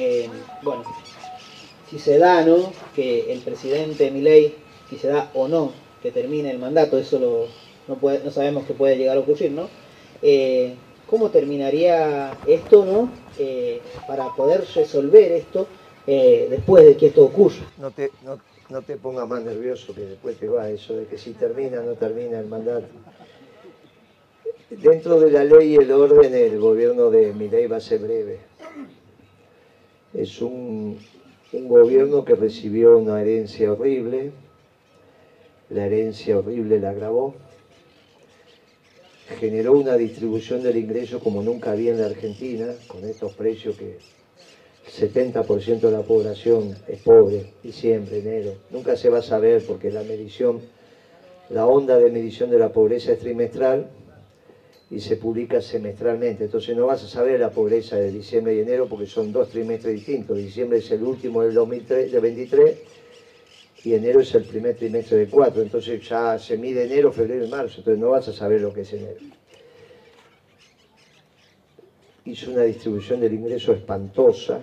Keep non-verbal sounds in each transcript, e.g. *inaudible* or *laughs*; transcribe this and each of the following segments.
eh, bueno, si se da, ¿no? Que el presidente Milei, si se da o no que termine el mandato, eso no, sabemos que puede llegar a ocurrir, ¿no? Eh, ¿Cómo terminaría esto, ¿no? Eh, para poder resolver esto después de que esto ocurra. No te, no, pongas más nervioso que después te va eso de que si termina no termina el mandato. Dentro de la ley y el orden, el gobierno de Milei va a ser breve. Es un, un gobierno que recibió una herencia horrible, la herencia horrible la agravó, generó una distribución del ingreso como nunca había en la Argentina, con estos precios que el 70% de la población es pobre, y siempre, enero. Nunca se va a saber porque la medición, la onda de medición de la pobreza es trimestral, y se publica semestralmente. Entonces no vas a saber la pobreza de diciembre y enero porque son dos trimestres distintos. Diciembre es el último del 2023 y enero es el primer trimestre de cuatro. Entonces ya se mide enero, febrero y marzo. Entonces no vas a saber lo que es enero. Hizo una distribución del ingreso espantosa.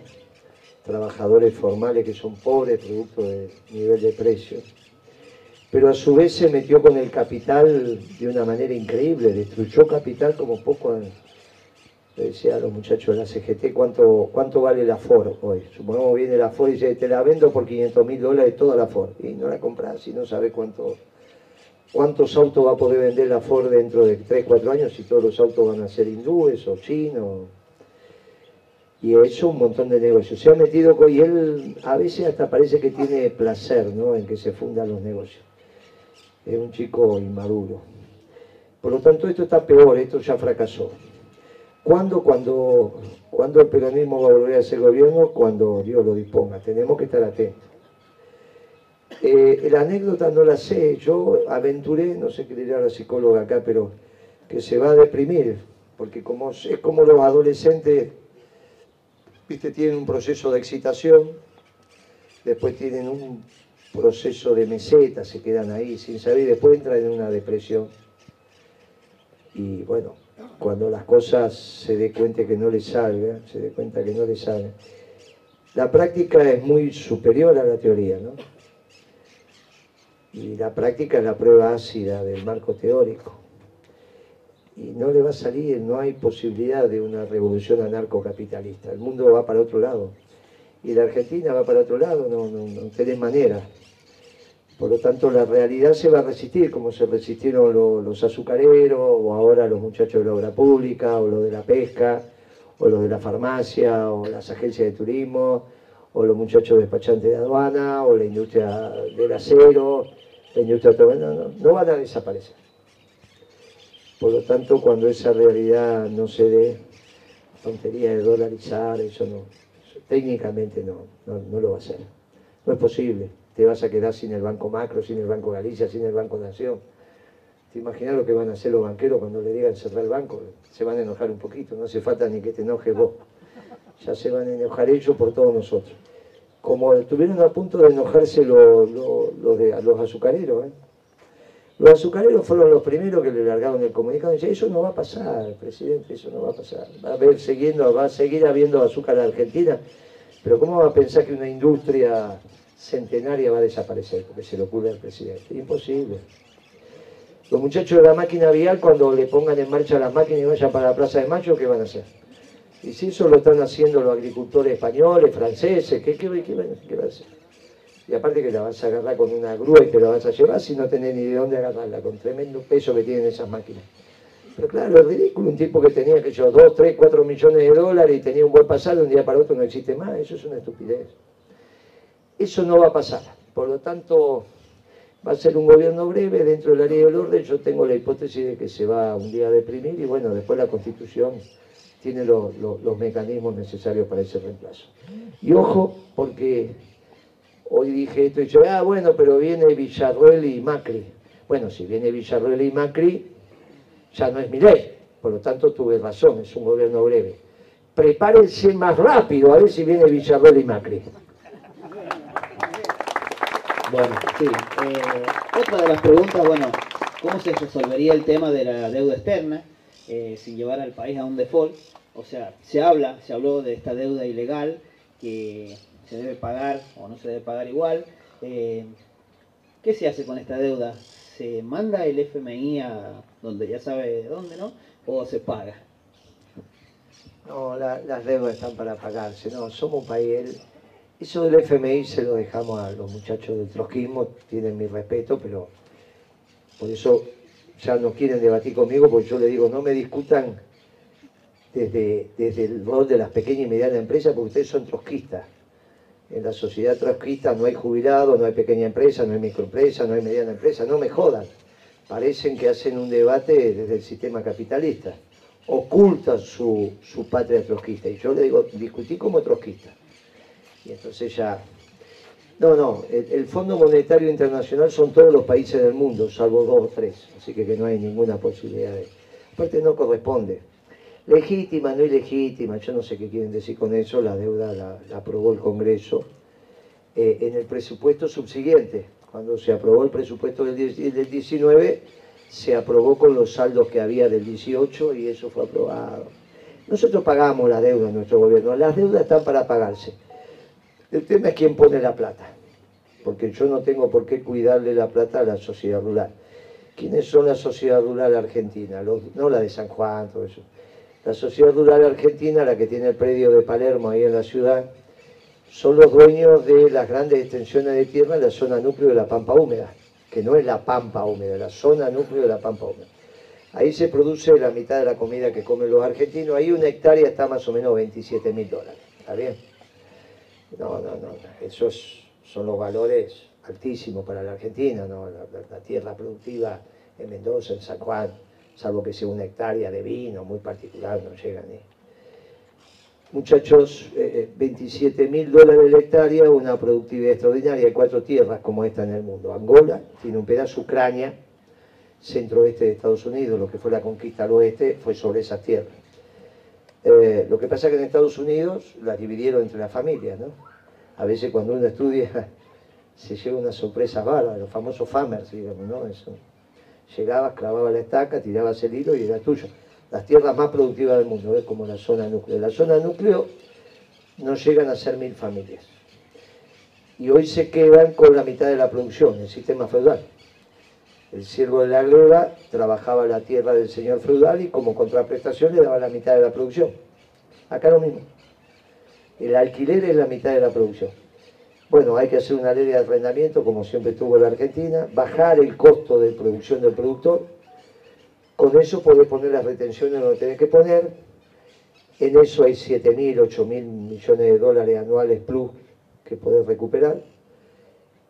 Trabajadores formales que son pobres producto del nivel de precios pero a su vez se metió con el capital de una manera increíble, destruyó capital como poco. Le decía a los muchachos de la CGT cuánto, cuánto vale la Ford hoy. Supongamos viene la Ford y dice, te la vendo por 500 mil dólares toda la Ford. Y no la compras y no sabe cuánto, cuántos autos va a poder vender la Ford dentro de 3, 4 años si todos los autos van a ser hindúes o chinos. Y eso un montón de negocios. Se ha metido y él a veces hasta parece que tiene placer ¿no? en que se fundan los negocios es un chico inmaduro. Por lo tanto, esto está peor, esto ya fracasó. ¿Cuándo? Cuando, cuando el peronismo va a volver a ser gobierno, cuando Dios lo disponga. Tenemos que estar atentos. Eh, la anécdota no la sé, yo aventuré, no sé qué dirá la psicóloga acá, pero que se va a deprimir, porque como, es como los adolescentes, viste, tienen un proceso de excitación, después tienen un proceso de meseta, se quedan ahí sin saber después entran en una depresión. Y bueno, cuando las cosas se dé cuenta que no les salga, se dé cuenta que no les salen. La práctica es muy superior a la teoría, ¿no? Y la práctica es la prueba ácida del marco teórico. Y no le va a salir, no hay posibilidad de una revolución anarcocapitalista. El mundo va para otro lado. Y la Argentina va para otro lado, no, no, no tenés manera. Por lo tanto, la realidad se va a resistir, como se resistieron los, azucareros, o ahora los muchachos de la obra pública, o los de la pesca, o los de la farmacia, o las agencias de turismo, o los muchachos despachantes de aduana, o la industria del acero, la industria no, no, no van a desaparecer. Por lo tanto, cuando esa realidad no se dé, tontería de dolarizar, eso no, técnicamente no, no lo va a hacer. No es posible te vas a quedar sin el Banco Macro, sin el Banco Galicia, sin el Banco Nación. ¿Te imaginas lo que van a hacer los banqueros cuando le digan cerrar el banco? Se van a enojar un poquito, no hace falta ni que te enojes vos. Ya se van a enojar ellos por todos nosotros. Como estuvieron a punto de enojarse los, los, azucareros. ¿eh? Los azucareros fueron los primeros que le largaron el comunicado dijeron, eso no va a pasar, presidente, eso no va a pasar. Va a, haber, siguiendo, va a seguir habiendo azúcar en Argentina, pero ¿cómo va a pensar que una industria centenaria va a desaparecer, porque se le ocurre al presidente. Imposible. Los muchachos de la máquina vial, cuando le pongan en marcha las máquinas y vayan para la Plaza de Mayo, ¿qué van a hacer? Y si eso lo están haciendo los agricultores españoles, franceses, ¿qué, qué, qué, van, a hacer? Y aparte que la vas a agarrar con una grúa y te la vas a llevar si no tenés ni de dónde agarrarla, con tremendo peso que tienen esas máquinas. Pero claro, es ridículo, un tipo que tenía que yo 2, 3, 4 millones de dólares y tenía un buen pasado, un día para otro no existe más, eso es una estupidez. Eso no va a pasar. Por lo tanto, va a ser un gobierno breve dentro de la ley del orden. Yo tengo la hipótesis de que se va un día a deprimir y bueno, después la Constitución tiene los mecanismos necesarios para ese reemplazo. Y ojo, porque hoy dije esto y yo, ah, bueno, pero viene Villarruel y Macri. Bueno, si viene Villarruel y Macri, ya no es mi ley. Por lo tanto, tuve razón, es un gobierno breve. Prepárense más rápido a ver si viene Villarruel y Macri. Bueno, sí. Eh, otra de las preguntas, bueno, ¿cómo se resolvería el tema de la deuda externa? eh, sin llevar al país a un default. O sea, se habla, se habló de esta deuda ilegal que se debe pagar o no se debe pagar igual. Eh, ¿Qué se hace con esta deuda? ¿Se manda el FMI a donde ya sabe dónde, no? ¿O se paga? No, las deudas están para pagarse. No, somos un país. Eso del FMI se lo dejamos a los muchachos del trotskismo, tienen mi respeto, pero por eso ya no quieren debatir conmigo, porque yo les digo, no me discutan desde, desde el rol de las pequeñas y medianas empresas, porque ustedes son trotskistas. En la sociedad trotskista no hay jubilados, no hay pequeña empresa, no hay microempresa, no hay mediana empresa, no me jodan. Parecen que hacen un debate desde el sistema capitalista. Ocultan su, su patria trotskista. Y yo le digo, discutí como trotskista. Y entonces ya... No, no, el, Fondo Monetario Internacional son todos los países del mundo, salvo dos o tres. Así que, que no hay ninguna posibilidad de... Aparte no corresponde. Legítima, no ilegítima, yo no sé qué quieren decir con eso, la deuda la, aprobó el Congreso eh, en el presupuesto subsiguiente. Cuando se aprobó el presupuesto del, 19, se aprobó con los saldos que había del 18 y eso fue aprobado. Nosotros pagamos la deuda en nuestro gobierno, las deudas están para pagarse. El tema es quién pone la plata, porque yo no tengo por qué cuidarle la plata a la sociedad rural. ¿Quiénes son la sociedad rural argentina? no la de San Juan, todo eso la Sociedad Rural Argentina, la que tiene el predio de Palermo ahí en la ciudad, son los dueños de las grandes extensiones de tierra en la zona núcleo de la Pampa Húmeda, que no es la Pampa Húmeda, la zona núcleo de la Pampa Húmeda. Ahí se produce la mitad de la comida que comen los argentinos. Ahí una hectárea está más o menos 27 mil dólares. ¿Está bien? No, no, no. Esos son los valores altísimos para la Argentina, ¿no? la tierra productiva en Mendoza, en San Juan, salvo que sea una hectárea de vino muy particular, no llegan ni. Muchachos, 27 eh, mil dólares la hectárea, una productividad extraordinaria. Hay cuatro tierras como esta en el mundo. Angola tiene un pedazo, Ucrania, centro-oeste de Estados Unidos, lo que fue la conquista al oeste fue sobre esas tierras. Eh, lo que pasa es que en Estados Unidos las dividieron entre las familias, ¿no? A veces cuando uno estudia *laughs* se lleva una sorpresa bárbara, los famosos farmers, digamos, ¿no? Eso, llegabas, clavabas la estaca, tirabas el hilo y era tuyo. Las tierras más productivas del mundo, es como la zona núcleo. La zona núcleo no llegan a ser mil familias. Y hoy se quedan con la mitad de la producción, el sistema feudal. El siervo de la gleba trabajaba la tierra del señor feudal y como contraprestación le daba la mitad de la producción. Acá lo mismo. El alquiler es la mitad de la producción. Bueno, hay que hacer una ley de arrendamiento, como siempre tuvo la Argentina, bajar el costo de producción del productor, con eso podés poner las retenciones donde tenés que poner, en eso hay 7 mil, 8 mil millones de dólares anuales plus que podés recuperar.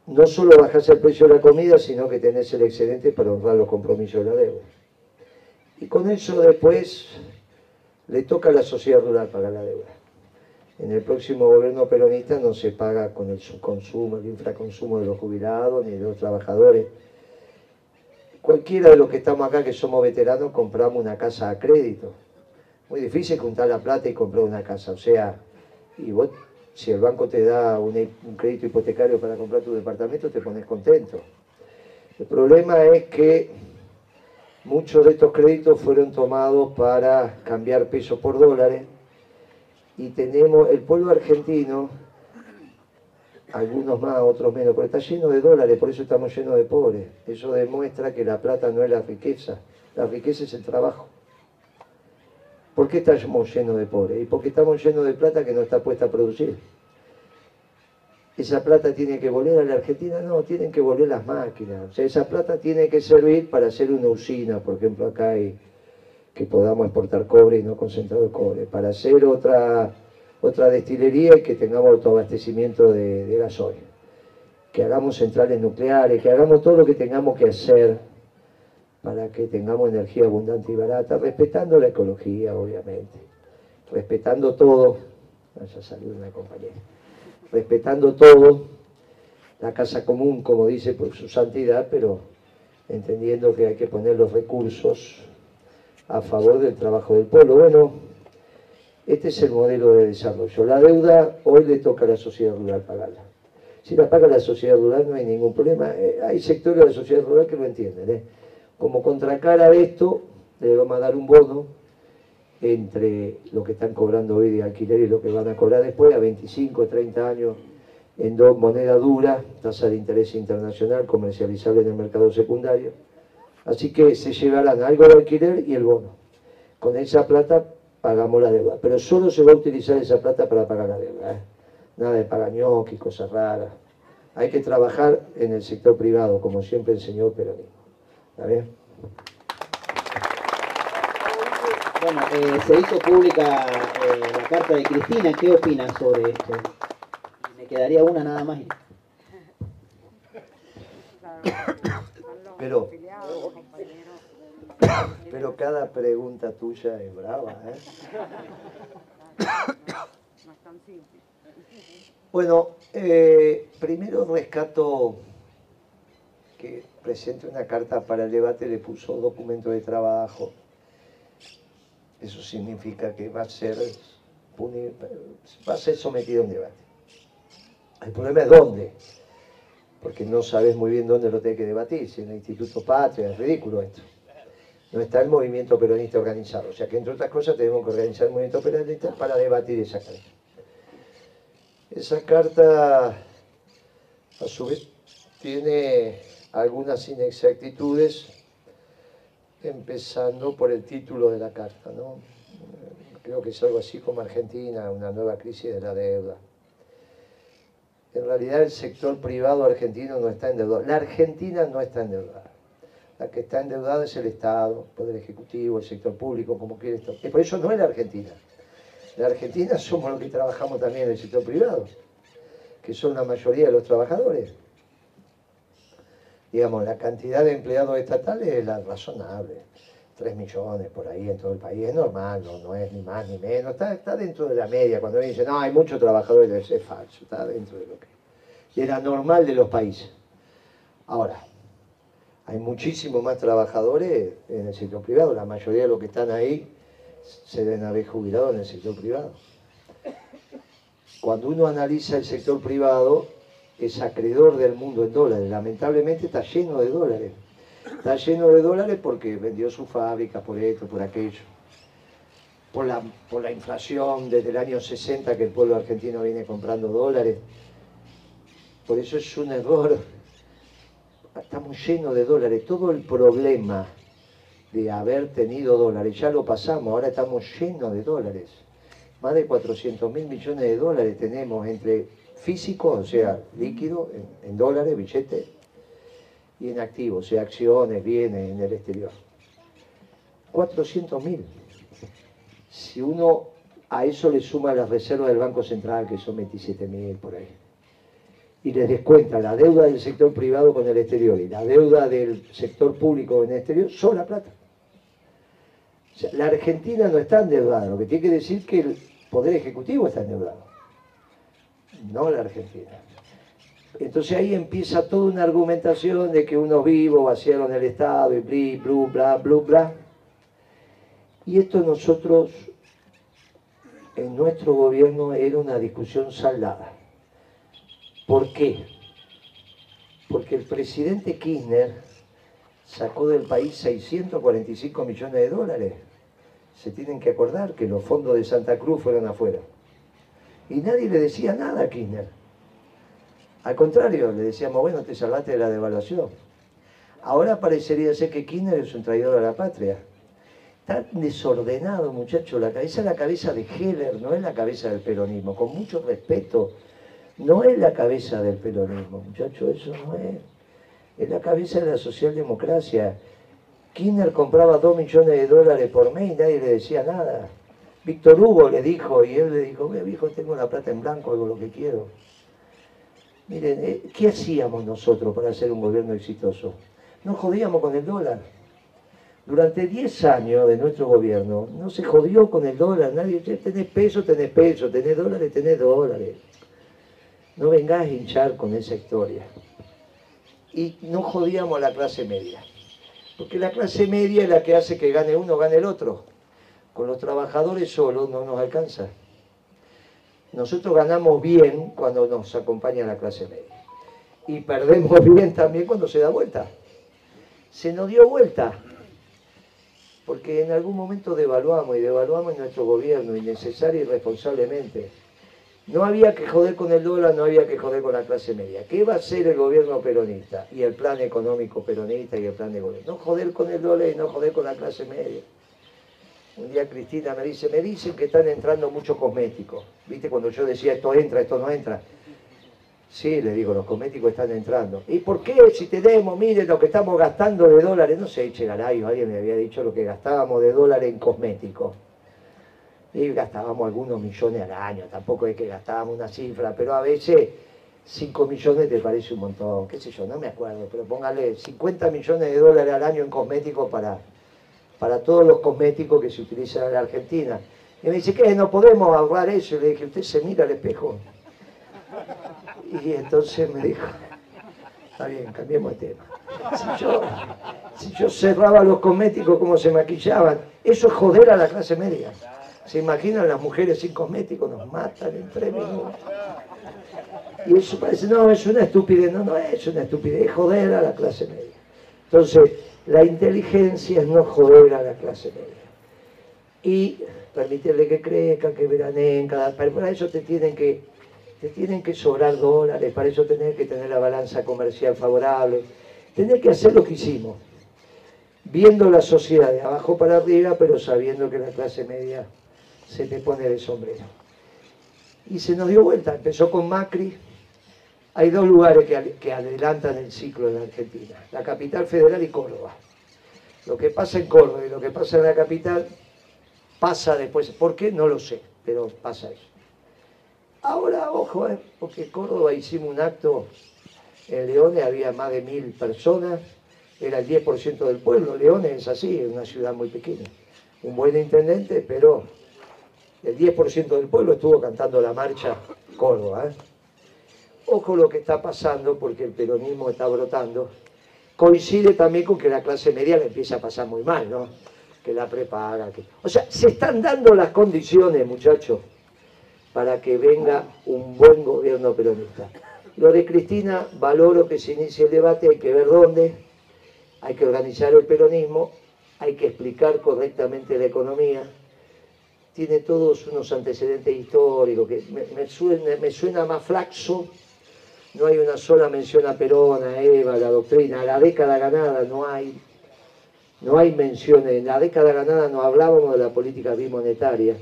No solo bajás el precio de la comida, sino que tenés el excedente para honrar los compromisos de la deuda. Y con eso después le toca a la sociedad rural pagar la deuda en el próximo gobierno peronista no se paga con el subconsumo, el infraconsumo de los jubilados ni de los trabajadores. Cualquiera de los que estamos acá, que somos veteranos, compramos una casa a crédito. Muy difícil juntar la plata y comprar una casa. O sea, y vos, si el banco te da un, crédito hipotecario para comprar tu departamento, te pones contento. El problema es que muchos de estos créditos fueron tomados para cambiar pesos por dólares y tenemos el pueblo argentino, algunos más, otros menos, pero está lleno de dólares, por eso estamos llenos de pobres. Eso demuestra que la plata no es la riqueza, la riqueza es el trabajo. ¿Por qué estamos llenos de pobres? Y porque estamos llenos de plata que no está puesta a producir. ¿Esa plata tiene que volver a la Argentina? No, tienen que volver las máquinas. O sea, esa plata tiene que servir para hacer una usina, por ejemplo, acá hay que podamos exportar cobre y no concentrado de cobre, para hacer otra, otra destilería y que tengamos autoabastecimiento de, de gasoil, que hagamos centrales nucleares, que hagamos todo lo que tengamos que hacer para que tengamos energía abundante y barata, respetando la ecología, obviamente, respetando todo, vaya a salir una compañera, respetando todo, la casa común, como dice por su santidad, pero entendiendo que hay que poner los recursos a favor del trabajo del pueblo. Bueno, este es el modelo de desarrollo. La deuda hoy le toca a la sociedad rural pagarla. Si la paga la sociedad rural no hay ningún problema. Eh, hay sectores de la sociedad rural que lo entienden. ¿eh? Como contracara de esto, le vamos a dar un bono entre lo que están cobrando hoy de alquiler y lo que van a cobrar después a 25, 30 años en dos moneda dura, tasa de interés internacional comercializable en el mercado secundario. Así que se llevarán algo de alquiler y el bono. Con esa plata pagamos la deuda, pero solo se va a utilizar esa plata para pagar la deuda. ¿eh? Nada de pagañoqui, cosas raras. Hay que trabajar en el sector privado, como siempre enseñó peronismo. ¿Está bien? Bueno, eh, se hizo pública eh, la carta de Cristina. ¿Qué opinas sobre esto? Me quedaría una nada más. Pero, pero cada pregunta tuya es brava, ¿eh? Bueno, eh, primero rescato que presente una carta para el debate, le puso documento de trabajo, eso significa que va a ser, va a ser sometido a un debate. El problema es dónde, porque no sabes muy bien dónde lo tenés que debatir, si en el Instituto Patria, es ridículo esto. No está el movimiento peronista organizado, o sea que entre otras cosas tenemos que organizar el movimiento peronista para debatir esa carta. Esa carta, a su vez, tiene algunas inexactitudes empezando por el título de la carta. ¿no? Creo que es algo así como Argentina, una nueva crisis de la deuda. En realidad el sector privado argentino no está endeudado. La Argentina no está endeudada. La que está endeudada es el Estado, el Poder Ejecutivo, el sector público, como quiere esto. Y por eso no es la Argentina. La Argentina somos los que trabajamos también en el sector privado, que son la mayoría de los trabajadores digamos, la cantidad de empleados estatales es la razonable. 3 millones por ahí en todo el país, es normal, no, es ni más ni menos, está, dentro de la media. Cuando dicen, no, hay muchos trabajadores, es falso, está dentro de lo que... Y era normal de los países. Ahora, hay muchísimos más trabajadores en el sector privado, la mayoría de los que están ahí se deben haber jubilado en el sector privado. Cuando uno analiza el sector privado, es acreedor del mundo en dólares. Lamentablemente está lleno de dólares. Está lleno de dólares porque vendió su fábrica por esto, por aquello. Por la, por la inflación desde el año 60 que el pueblo argentino viene comprando dólares. Por eso es un error. Estamos llenos de dólares. Todo el problema de haber tenido dólares, ya lo pasamos, ahora estamos llenos de dólares. Más de 400 mil millones de dólares tenemos entre físico, o sea, líquido, en, dólares, billetes, y en activos, o sea, acciones, bienes en el exterior. 400 mil. Si uno a eso le suma las reservas del Banco Central, que son 27 mil por ahí, y le descuenta la deuda del sector privado con el exterior y la deuda del sector público en el exterior, son la plata. La Argentina no está endeudada, lo que tiene que decir que el Poder Ejecutivo está endeudado no la Argentina. Entonces ahí empieza toda una argumentación de que unos vivos vaciaron el Estado y bli, blu, bla, blu, bla. Y esto nosotros, en nuestro gobierno, era una discusión saldada. ¿Por qué? Porque el presidente Kirchner sacó del país 645 millones de dólares. Se tienen que acordar que los fondos de Santa Cruz fueron afuera. Y nadie le decía nada a Kirchner. Al contrario, le decíamos, bueno, te salvaste de la devaluación. Ahora parecería ser que Kirchner es un traidor a la patria. Está desordenado, muchacho, la cabeza es la cabeza de Heller, no es la cabeza del peronismo. Con mucho respeto, no es la cabeza del peronismo, muchacho, eso no es. Es la cabeza de la socialdemocracia. Kirchner compraba dos millones de dólares por mes y nadie le decía nada. Víctor Hugo le dijo, y él le dijo, viejo, tengo la plata en blanco, hago lo que quiero. Miren, eh, ¿qué hacíamos nosotros para hacer un gobierno exitoso? Nos jodíamos con el dólar. Durante 10 años de nuestro gobierno no se jodió con el dólar. Nadie, tenés peso, tenés peso, tenés dólares, tenés dólares. No vengas a hinchar con esa historia. Y no jodíamos a la clase media. Porque la clase media es la que hace que gane uno, gane el otro. Con los trabajadores solo no nos alcanza. Nosotros ganamos bien cuando nos acompaña la clase media. Y perdemos *laughs* bien también cuando se da vuelta. Se nos dio vuelta. porque en algún momento devaluamos y devaluamos nuestro gobierno innecesario y irresponsablemente. No había que joder con el dólar, no había que joder con la clase media. ¿Qué va a hacer el gobierno peronista y el plan económico peronista y el plan de gobierno? No joder con el dólar y no joder con la clase media. Un día Cristina me dice, me dicen que están entrando muchos cosméticos. ¿Viste cuando yo decía esto entra, esto no entra? Sí, le digo, los cosméticos están entrando. ¿Y por qué si tenemos, mire lo que estamos gastando de dólares? No sé, Chegarayo, alguien me había dicho lo que gastábamos de dólares en cosméticos. Y gastábamos algunos millones al año, tampoco es que gastábamos una cifra, pero a veces 5 millones te parece un montón, qué sé yo, no me acuerdo, pero póngale 50 millones de dólares al año en cosméticos para, para todos los cosméticos que se utilizan en la Argentina. Y me dice, ¿qué? No podemos ahorrar eso. Y le dije, usted se mira al espejo. Y entonces me dijo, está bien, cambiemos de tema. Si yo, cerraba los cosméticos como se maquillaban, eso es joder a la clase media. ¿Se imaginan las mujeres sin cosméticos? Nos matan en tres minutos. Y eso parece, no, es una estupidez. No, no es una estupidez, es joder a la clase media. Entonces, la inteligencia es no joder a la clase media. Y permitirle que crezcan, que veraneen, cada... para eso te tienen que te tienen que sobrar dólares, para eso tener que tener la balanza comercial favorable, tener que hacer lo que hicimos, viendo la sociedad de abajo para arriba, pero sabiendo que la clase media se te pone de sombrero. Y se nos dio vuelta, empezó con Macri, hay dos lugares que, adelantan el ciclo en la Argentina, la capital federal y Córdoba. Lo que pasa en Córdoba y lo que pasa en la capital pasa después. ¿Por qué? No lo sé, pero pasa eso. Ahora, ojo, eh, porque Córdoba hicimos un acto, en Leones había más de mil personas, era el 10% del pueblo. Leones es así, es una ciudad muy pequeña. Un buen intendente, pero el 10% del pueblo estuvo cantando la marcha Córdoba. Eh. Ojo lo que está pasando, porque el peronismo está brotando. Coincide también con que la clase media le empieza a pasar muy mal, ¿no? Que la prepara. Que... O sea, se están dando las condiciones, muchachos para que venga un buen gobierno peronista. Lo de Cristina, valoro que se inicie el debate, hay que ver dónde, hay que organizar el peronismo, hay que explicar correctamente la economía, tiene todos unos antecedentes históricos que me suena más flaxo, no hay una sola mención a Perón, a Eva, a la doctrina, a la década ganada no hay, no hay menciones, en la década ganada no hablábamos de la política bimonetaria,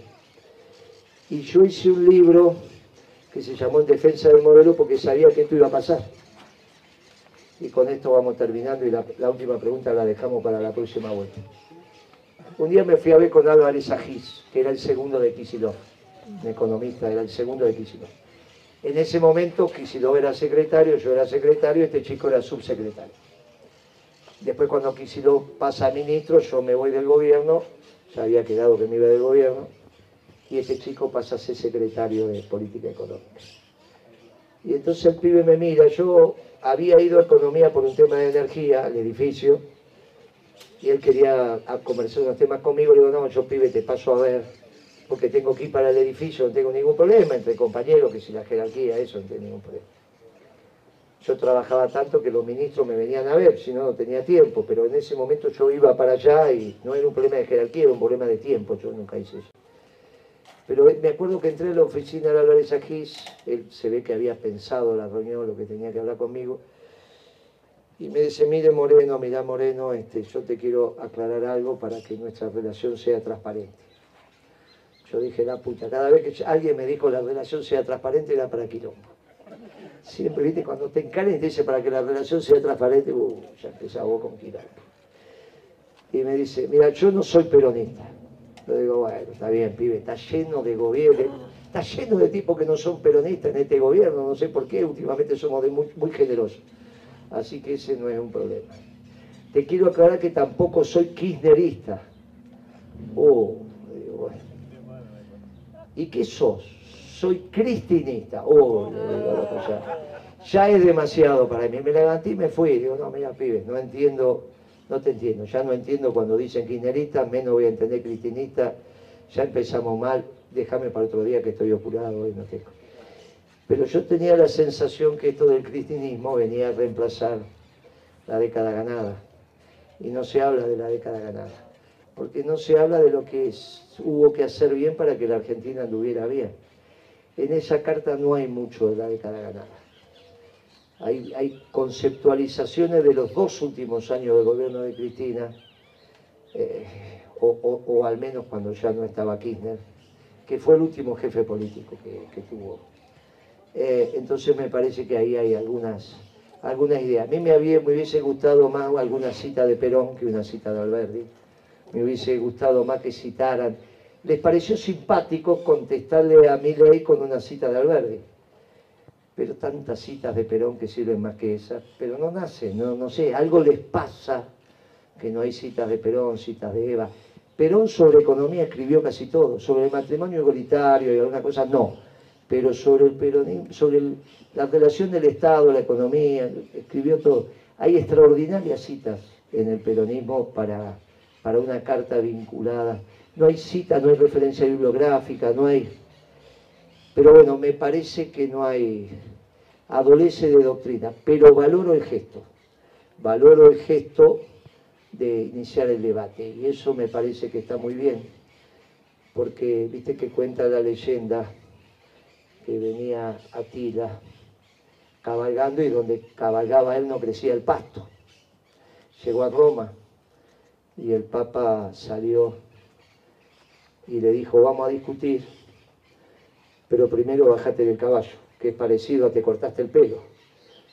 y yo hice un libro que se llamó En defensa del modelo porque sabía que esto iba a pasar. Y con esto vamos terminando y la, última pregunta la dejamos para la próxima vuelta. Un día me fui a ver con Álvarez Agis, que era el segundo de Kisilov, un economista, era el segundo de Kisilov. En ese momento Kisilov era secretario, yo era secretario, este chico era subsecretario. Después cuando Kisilov pasa a ministro, yo me voy del gobierno, ya había quedado que me iba del gobierno, y ese chico pasa a ser secretario de política económica. Y entonces el pibe me mira, yo había ido a economía por un tema de energía, al edificio, y él quería conversar unos temas conmigo, le digo, no, yo pibe te paso a ver, porque tengo que ir para el edificio, no tengo ningún problema, entre compañeros, que si la jerarquía, eso, no tengo ningún problema. Yo trabajaba tanto que los ministros me venían a ver, si no, no tenía tiempo, pero en ese momento yo iba para allá y no era un problema de jerarquía, era un problema de tiempo, yo nunca hice eso. Pero me acuerdo que entré a la oficina de Álvarez Agis, él se ve que había pensado la reunión, lo que tenía que hablar conmigo, y me dice, mire Moreno, mira Moreno, este, yo te quiero aclarar algo para que nuestra relación sea transparente. Yo dije, la puta, cada vez que alguien me dijo la relación sea transparente era para quilombo. Siempre, viste, cuando te encaren y te dice para que la relación sea transparente, uh, ya empezaba con quilombo. Y me dice, mira, yo no soy peronista yo digo, bueno, está bien, pibe, está lleno de gobierno, está lleno de tipos que no son peronistas en este gobierno, no sé por qué, últimamente somos muy, muy generosos. Así que ese no es un problema. Te quiero aclarar que tampoco soy kirchnerista. Oh. ¿Y qué sos? Soy cristinista. Oh, ya, es demasiado para mí. Me levanté y me fui. Digo, no, mira, pibe, no entiendo no te entiendo, ya no entiendo cuando dicen kirchnerista, menos voy a entender cristinista, ya empezamos mal, déjame para otro día que estoy apurado y no tengo. Pero yo tenía la sensación que esto del cristianismo venía a reemplazar la década ganada. Y no se habla de la década ganada. Porque no se habla de lo que hubo que hacer bien para que la Argentina anduviera bien. En esa carta no hay mucho de la década ganada. Hay, conceptualizaciones de los dos últimos años del gobierno de Cristina, eh, o, al menos cuando ya no estaba Kirchner, que fue el último jefe político que, tuvo. Eh, entonces me parece que ahí hay algunas, algunas ideas. A mí me, había, me hubiese gustado más alguna cita de Perón que una cita de Alberti me hubiese gustado más que citaran. Les pareció simpático contestarle a Milley con una cita de Alberti. Pero tantas citas de Perón que sirven más que esas, pero no nacen, no, sé, algo les pasa que no hay citas de Perón, citas de Eva. Perón sobre economía escribió casi todo, sobre el matrimonio igualitario y alguna cosa no, pero sobre el peronismo, sobre la relación del Estado, la economía, escribió todo. Hay extraordinarias citas en el peronismo para para una carta vinculada. No hay cita, no hay referencia bibliográfica, no hay... Pero bueno, me parece que no hay... Adolece de doctrina, pero valoro el gesto. Valoro el gesto de iniciar el debate y eso me parece que está muy bien, porque viste que cuenta la leyenda que venía Atila cabalgando y donde cabalgaba él no crecía el pasto. Llegó a Roma, y el Papa salió y le dijo, vamos a discutir, pero primero bajate del caballo, que es parecido a te cortaste el pelo,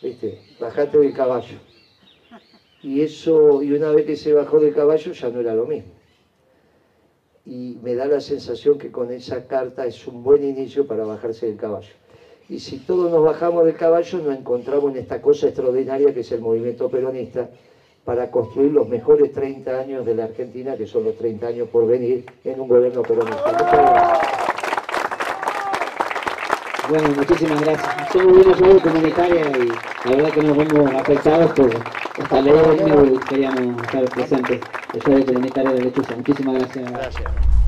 ¿viste? Bajate del caballo. Y eso, y una vez que se bajó del caballo ya no era lo mismo. Y me da la sensación que con esa carta es un buen inicio para bajarse del caballo. Y si todos nos bajamos del caballo, nos encontramos en esta cosa extraordinaria que es el movimiento peronista, para construir los mejores 30 años de la Argentina, que son los 30 años por venir en un gobierno peronista. Bueno, muchísimas gracias. Somos una salud comunitaria y la verdad que nos vemos afectados por esta ley y queríamos estar presentes. El de comunitaria de Lechuza. Muchísimas gracias. Gracias.